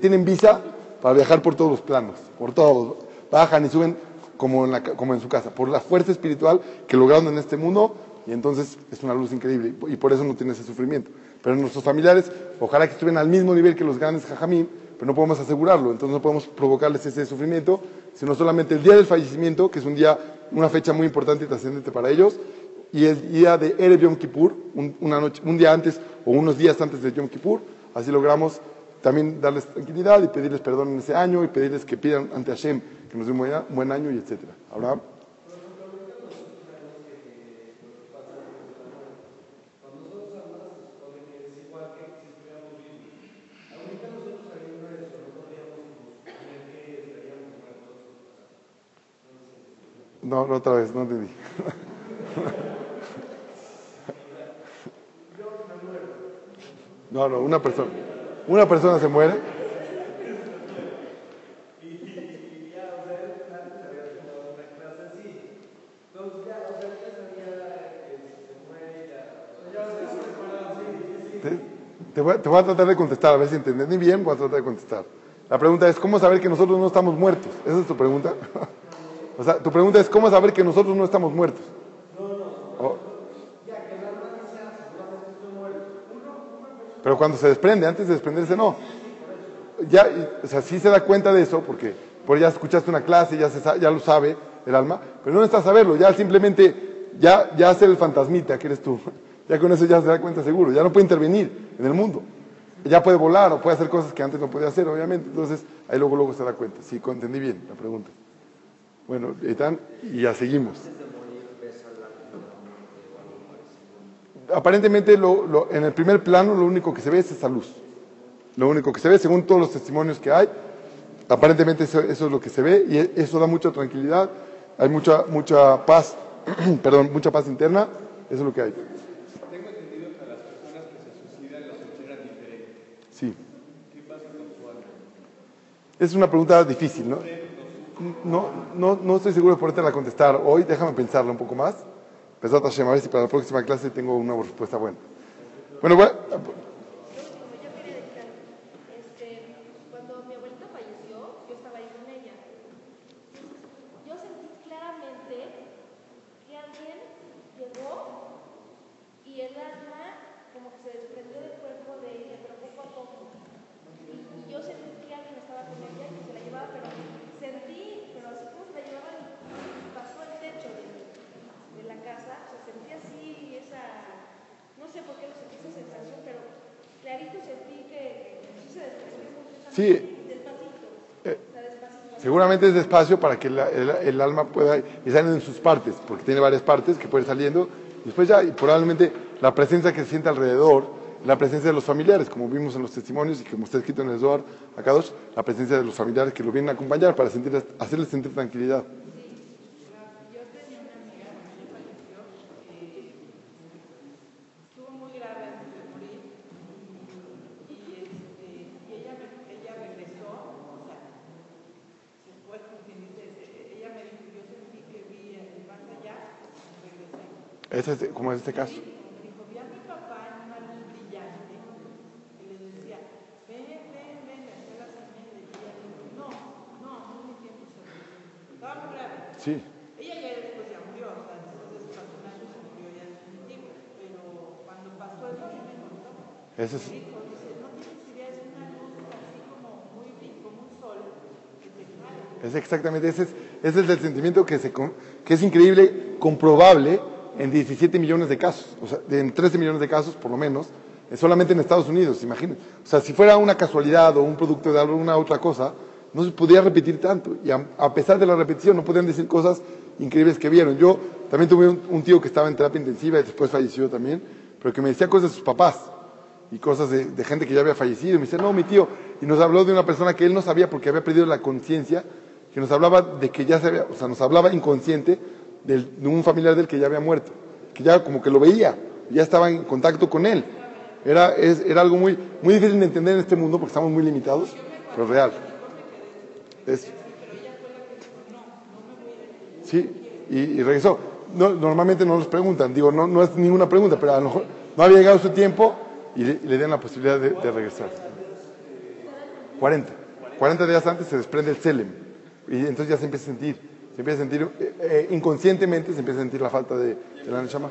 tienen visa para viajar por todos los planos, por todos. Bajan y suben como en, como en su casa, por la fuerza espiritual que lograron en este mundo, y entonces es una luz increíble, y por eso no tienen ese sufrimiento. Pero nuestros familiares, ojalá que estuvieran al mismo nivel que los grandes jajamín, pero no podemos asegurarlo, entonces no podemos provocarles ese sufrimiento, sino solamente el día del fallecimiento, que es un día, una fecha muy importante y trascendente para ellos, y el día de Erev Yom Kippur, un, una noche, un día antes o unos días antes de Yom Kippur, así logramos también darles tranquilidad y pedirles perdón en ese año y pedirles que pidan ante Hashem que nos dé un buen año y etcétera. Abraham. No, no otra vez, no entendí. (laughs) No, no, una persona. Una persona se muere. Te, voy, te voy a tratar de contestar, a ver si entendí bien, voy a tratar de contestar. La pregunta es, ¿cómo saber que nosotros no estamos muertos? ¿Esa es tu pregunta? (laughs) O sea, tu pregunta es, ¿cómo saber que nosotros no estamos muertos? No, no. Oh. Ya, que la Pero cuando se desprende, antes de desprenderse, no. Ya, o sea, sí se da cuenta de eso, porque por ya escuchaste una clase, ya, se, ya lo sabe el alma, pero no necesitas saberlo, ya simplemente, ya, ya hacer el fantasmita que eres tú. (laughs) Ya con eso ya se da cuenta seguro, ya no puede intervenir en el mundo. Ya puede volar o puede hacer cosas que antes no podía hacer, obviamente. Entonces, ahí luego, luego se da cuenta. Sí, entendí bien la pregunta. Bueno, están y ya seguimos. Aparentemente, en el primer plano, lo único que se ve es esa luz. Lo único que se ve, según todos los testimonios que hay, aparentemente eso, es lo que se ve y e, eso da mucha tranquilidad. Hay mucha, mucha paz, (clears throat) perdón, mucha paz interna. Eso es lo que hay. Tengo entendido que a las personas que se suicidan diferente. Sí. ¿Qué pasa con su alma? Es una pregunta difícil, ¿no? No, no, no estoy seguro de podértela contestar hoy. Déjame pensarla un poco más. Pesat Hashem, a ver si para la próxima clase tengo una respuesta buena. Bueno, bueno Yo quería decir algo. Este, cuando mi abuelita falleció, yo estaba ahí con ella. Yo sentí claramente que alguien llegó y el alma como que se desprendió del cuerpo de ella, pero poco a poco. Y, y yo sentí que alguien estaba con ella y que se la llevaba, pero sentí, pero así como se la llevaban, pasó el techo de, de la casa, o sea, sentí así esa, no sé por qué lo sentí esa sensación, pero clarito sentí que se desprendió Sí. despacito, Eh. Seguramente es despacio para que la- el, el alma pueda y salen en sus partes, porque tiene varias partes que puede ir saliendo. Después ya, y probablemente la presencia que se siente alrededor, la presencia de los familiares, como vimos en los testimonios y como está escrito en el Zohar, acá dos, la presencia de los familiares que lo vienen a acompañar para sentir, hacerles sentir tranquilidad. Yo tenía una amiga que falleció, que estuvo muy grave antes de morir y, este, y ella, me- ella regresó, o sea, se fue como quien dice, eh, ella me dijo, yo sentí que vi el más allá, regresé. Ese es, como en este caso. Me dijo, vi a mi papá en una luz brillante y le decía, ven, ven, ven, hacía la señal no, no, no es mi tiempo, se estaba muy grave. Sí. Ella ya después ya murió, o sea, después de pasó un año se murió ya definitivo, pero cuando pasó eso me contó. Ese es, Me dijo, dice, no tienes idea, es una luz así como muy como un sol que te es exactamente, ese es, ese es el sentimiento que, se, con- que es increíble, comprobable en 17 millones de casos, o sea, en 13 millones de casos por lo menos, eh, solamente en Estados Unidos, imagínense. O sea, si fuera una casualidad o un producto de alguna otra cosa, no se podría repetir tanto. Y a, pesar de la repetición, no podían decir cosas increíbles que vieron. Yo también tuve un, tío que estaba en terapia intensiva y después falleció también, pero que me decía cosas de sus papás y cosas de, de gente que ya había fallecido. Y me decía, no, mi tío. Y nos habló de una persona que él no sabía porque había perdido la conciencia, que nos hablaba de que ya se había, o sea, nos hablaba inconsciente de un familiar del que ya había muerto, que ya como que lo veía, ya estaba en contacto con él. Era, es- era algo muy, muy difícil de entender en este mundo porque estamos muy limitados, pero real. Es- Sí, y, y regresó. No, normalmente no nos preguntan, digo, no, no es ninguna pregunta, pero a lo mejor no había llegado su tiempo y le, le dieron la posibilidad de, de regresar. 40. 40 días antes se desprende el Selem y entonces ya se empieza a sentir, se empieza a sentir, eh, eh, inconscientemente se empieza a sentir la falta de, de la Neshama.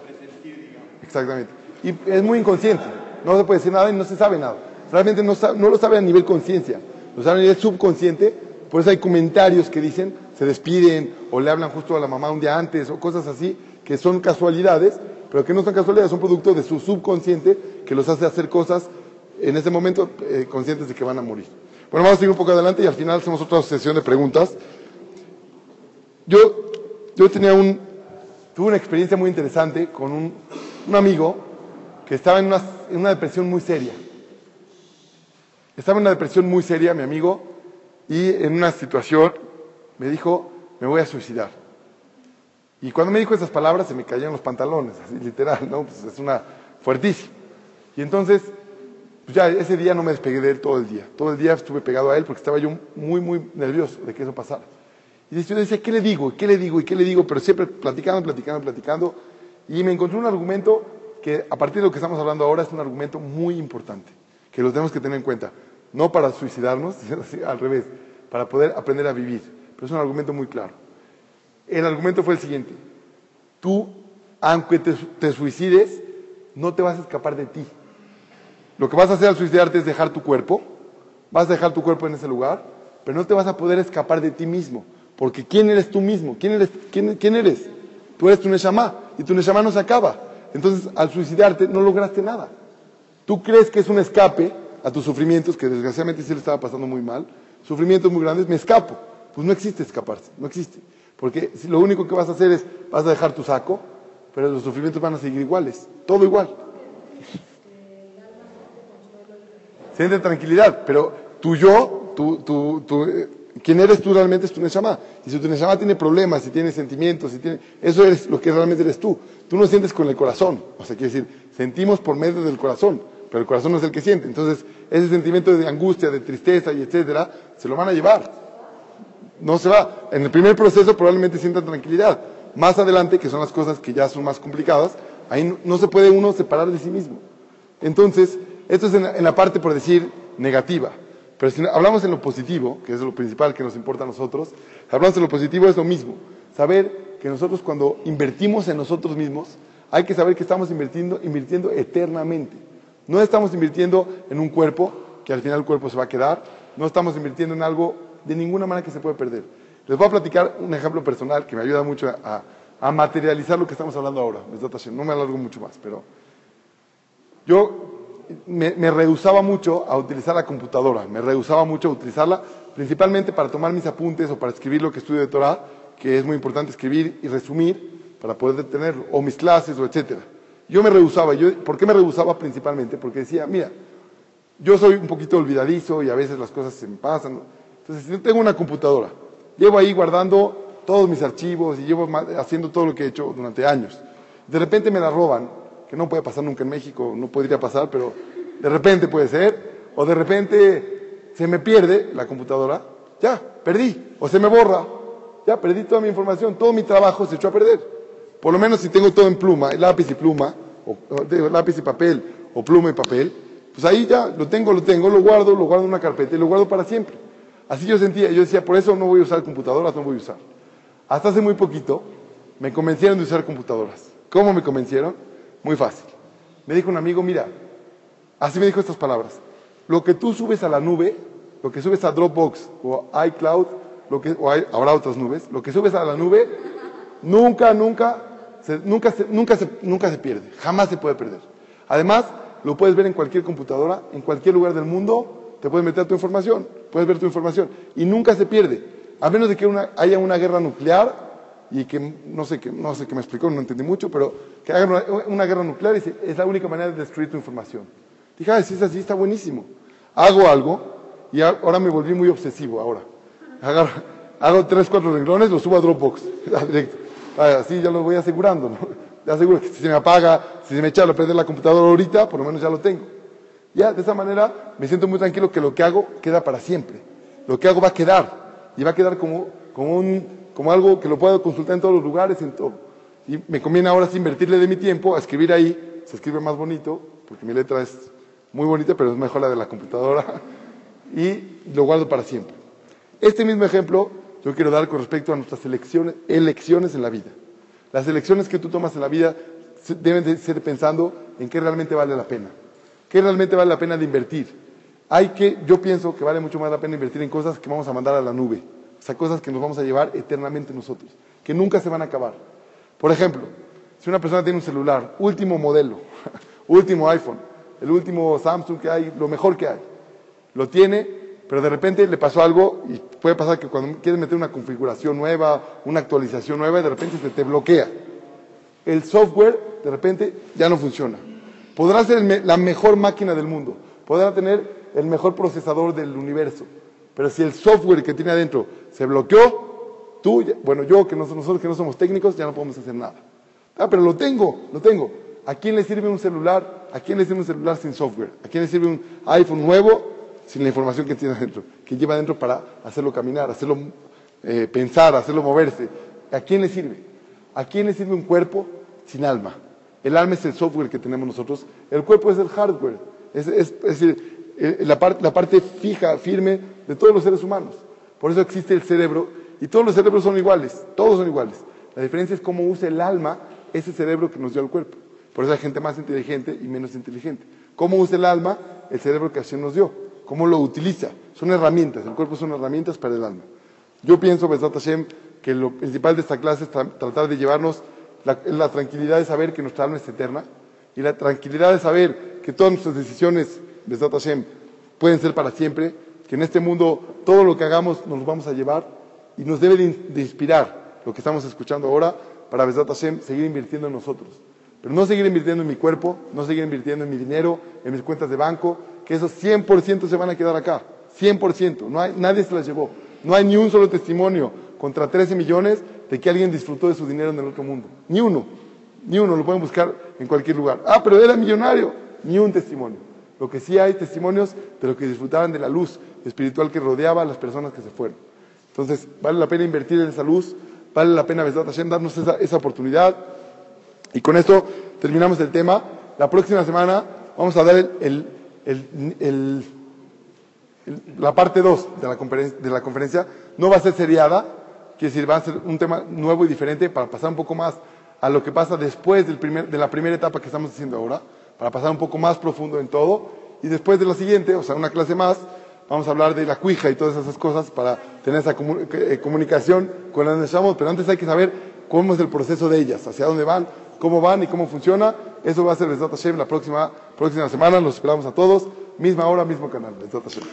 Exactamente. Y es muy inconsciente, no se puede decir nada y no se sabe nada. Realmente no, no lo sabe a nivel conciencia, lo sabe a nivel subconsciente, por eso hay comentarios que dicen, se despiden o le hablan justo a la mamá un día antes o cosas así, que son casualidades, pero que no son casualidades, son producto de su subconsciente que los hace hacer cosas en ese momento eh, conscientes de que van a morir. Bueno, vamos a seguir un poco adelante y al final hacemos otra sesión de preguntas. Yo, yo tenía un, tuve una experiencia muy interesante con un, un amigo que estaba en una, en una depresión muy seria. Estaba en una depresión muy seria, mi amigo, y en una situación me dijo, me voy a suicidar. Y cuando me dijo esas palabras se me caían los pantalones, así literal, ¿no? Pues es una fuertísima. Y entonces, pues ya ese día no me despegué de él todo el día. Todo el día estuve pegado a él porque estaba yo muy, muy nervioso de que eso pasara. Y yo decía, ¿qué le digo? ¿Qué le digo? ¿Y qué le digo? Pero siempre platicando, platicando, platicando. Y me encontré un argumento que, a partir de lo que estamos hablando ahora, es un argumento muy importante, que lo tenemos que tener en cuenta. No para suicidarnos, (laughs) al revés, para poder aprender a vivir. Pero es un argumento muy claro. El argumento fue el siguiente. Tú, aunque te, te suicides, no te vas a escapar de ti. Lo que vas a hacer al suicidarte es dejar tu cuerpo, vas a dejar tu cuerpo en ese lugar, pero no te vas a poder escapar de ti mismo, porque ¿quién eres tú mismo? ¿Quién eres? ¿Quién, eres? Tú eres tu Neshama, y tu Neshama no se acaba. Entonces, al suicidarte no lograste nada. Tú crees que es un escape a tus sufrimientos, que desgraciadamente sí le estaba pasando muy mal, sufrimientos muy grandes, me escapo. Pues no existe escaparse, no existe. Porque si lo único que vas a hacer es, vas a dejar tu saco, pero los sufrimientos van a seguir iguales, todo igual. Siente tranquilidad, pero tu yo, tu, tu, tu, quién eres tú realmente es tu Neshama. Y si tu Neshama tiene problemas, si tiene sentimientos, si tiene, eso es lo que realmente eres tú. Tú no sientes con el corazón. O sea, quiere decir, sentimos por medio del corazón, pero el corazón no es el que siente. Entonces, ese sentimiento de angustia, de tristeza y etcétera, se lo van a llevar. No se va. En el primer proceso probablemente sientan tranquilidad. Más adelante, que son las cosas que ya son más complicadas, ahí no, se puede uno separar de sí mismo. Entonces, esto es en la parte, por decir, negativa. Pero si hablamos en lo positivo, que es lo principal que nos importa a nosotros, hablamos en lo positivo es lo mismo. Saber que nosotros cuando invertimos en nosotros mismos, hay que saber que estamos invirtiendo, invirtiendo eternamente. No estamos invirtiendo en un cuerpo, que al final el cuerpo se va a quedar, no estamos invirtiendo en algo de ninguna manera que se puede perder. Les voy a platicar un ejemplo personal que me ayuda mucho a, a materializar lo que estamos hablando ahora. No me alargo mucho más, pero yo me, rehusaba mucho a utilizar la computadora, me rehusaba mucho a utilizarla, principalmente para tomar mis apuntes o para escribir lo que estudio de Torah, que es muy importante escribir y resumir para poder tenerlo, o mis clases o etcétera. Yo me rehusaba, yo, ¿por qué me rehusaba principalmente? Porque decía, mira, yo soy un poquito olvidadizo y a veces las cosas se me pasan. Entonces, si tengo una computadora, llevo ahí guardando todos mis archivos y llevo haciendo todo lo que he hecho durante años. De repente me la roban, que no puede pasar nunca en México, no podría pasar, pero de repente puede ser, o de repente se me pierde la computadora, ya, perdí, o se me borra, ya perdí toda mi información, todo mi trabajo se echó a perder. Por lo menos si tengo todo en pluma, lápiz y pluma, o, o lápiz y papel, o pluma y papel, pues ahí ya lo tengo, lo tengo, lo guardo, lo guardo en una carpeta y lo guardo para siempre. Así yo sentía, yo decía, por eso no voy a usar computadoras, no voy a usar. Hasta hace muy poquito me convencieron de usar computadoras. ¿Cómo me convencieron? Muy fácil. Me dijo un amigo, mira, así me dijo estas palabras. Lo que tú subes a la nube, lo que subes a Dropbox o iCloud, lo que, o habrá otras nubes, lo que subes a la nube, nunca, nunca, nunca, se, nunca, se, nunca se pierde, jamás se puede perder. Además, lo puedes ver en cualquier computadora, en cualquier lugar del mundo, te puedes meter tu información, puedes ver tu información y nunca se pierde, a menos de que una, haya una guerra nuclear y que no sé qué no sé qué me explicó, no entendí mucho, pero que hagan una, guerra nuclear y es la única manera de destruir tu información. Dije, si es así, está buenísimo. Hago algo y ahora me volví muy obsesivo ahora. Hago tres, cuatro renglones, los subo a Dropbox, (laughs) directo. Así ya lo voy asegurando, ¿no? Ya aseguro que si se me apaga, si se me echa a perder la computadora ahorita, por lo menos ya lo tengo. Ya, de esa manera me siento muy tranquilo que lo que hago queda para siempre. Lo que hago va a quedar. Y va a quedar como, como algo que lo puedo consultar en todos los lugares, en todo. Y me conviene ahora sí invertirle de mi tiempo a escribir ahí. Se escribe más bonito, porque mi letra es muy bonita, pero es mejor la de la computadora. (laughs) Y lo guardo para siempre. Este mismo ejemplo yo quiero dar con respecto a nuestras elecciones, elecciones en la vida. Las elecciones que tú tomas en la vida deben de ser pensando en qué realmente vale la pena. ¿Qué realmente vale la pena de invertir? Hay que, yo pienso que vale mucho más la pena invertir en cosas que vamos a mandar a la nube. O sea, cosas que nos vamos a llevar eternamente nosotros, que nunca se van a acabar. Por ejemplo, si una persona tiene un celular, último modelo, (laughs) último iPhone, el último Samsung que hay, lo mejor que hay, lo tiene, pero de repente le pasó algo y puede pasar que cuando quieres meter una configuración nueva, una actualización nueva, de repente se te bloquea. El software de repente ya no funciona. Podrá ser la mejor máquina del mundo, podrá tener el mejor procesador del universo, pero si el software que tiene adentro se bloqueó, tú, bueno, yo que nosotros que no somos técnicos ya no podemos hacer nada. Ah, pero lo tengo, lo tengo. ¿A quién le sirve un celular? ¿A quién le sirve un celular sin software? ¿A quién le sirve un iPhone nuevo sin la información que tiene adentro? Que lleva adentro para hacerlo caminar, hacerlo eh, pensar, hacerlo moverse. ¿A quién le sirve? ¿A quién le sirve un cuerpo sin alma? El alma es el software que tenemos nosotros. El cuerpo es el hardware. Es, es, es eh, la, part, la parte fija, firme de todos los seres humanos. Por eso existe el cerebro y todos los cerebros son iguales. Todos son iguales. La diferencia es cómo usa el alma ese cerebro que nos dio el cuerpo. Por eso hay gente más inteligente y menos inteligente. ¿Cómo usa el alma el cerebro que Hashem nos dio? ¿Cómo lo utiliza? Son herramientas, el cuerpo son herramientas para el alma. Yo pienso, Besat Hashem, que lo principal de esta clase es tra- tratar de llevarnos la, tranquilidad de saber que nuestra alma es eterna y la tranquilidad de saber que todas nuestras decisiones, Besat Hashem, pueden ser para siempre, que en este mundo todo lo que hagamos nos vamos a llevar y nos debe de, in- de inspirar lo que estamos escuchando ahora para Besat Hashem seguir invirtiendo en nosotros. Pero no seguir invirtiendo en mi cuerpo, no seguir invirtiendo en mi dinero, en mis cuentas de banco, que esos 100% se van a quedar acá. 100%. No hay, nadie se las llevó. No hay ni un solo testimonio contra 13 millones de que alguien disfrutó de su dinero en el otro mundo. Ni uno. Ni uno. Lo pueden buscar en cualquier lugar. Ah, pero era millonario. Ni un testimonio. Lo que sí hay testimonios de lo que disfrutaban de la luz espiritual que rodeaba a las personas que se fueron. Entonces, vale la pena invertir en esa luz, vale la pena, Besat Hashem, darnos esa, esa oportunidad. Y con esto terminamos el tema. La próxima semana vamos a dar el, el- el- la parte 2 de, la de la conferencia. No va a ser seriada, quiere decir, va a ser un tema nuevo y diferente para pasar un poco más a lo que pasa después del primer- de la primera etapa que estamos haciendo ahora, para pasar un poco más profundo en todo. Y después de la siguiente, o sea, una clase más, vamos a hablar de la cuija y todas esas cosas para tener esa comu- eh, comunicación con las Neshamot. Pero antes hay que saber cómo es el proceso de ellas, hacia dónde van, cómo van y cómo funciona. Eso va a ser Besat Hashem la próxima, próxima semana. Los esperamos a todos. Misma hora, mismo canal. Besat Hashem.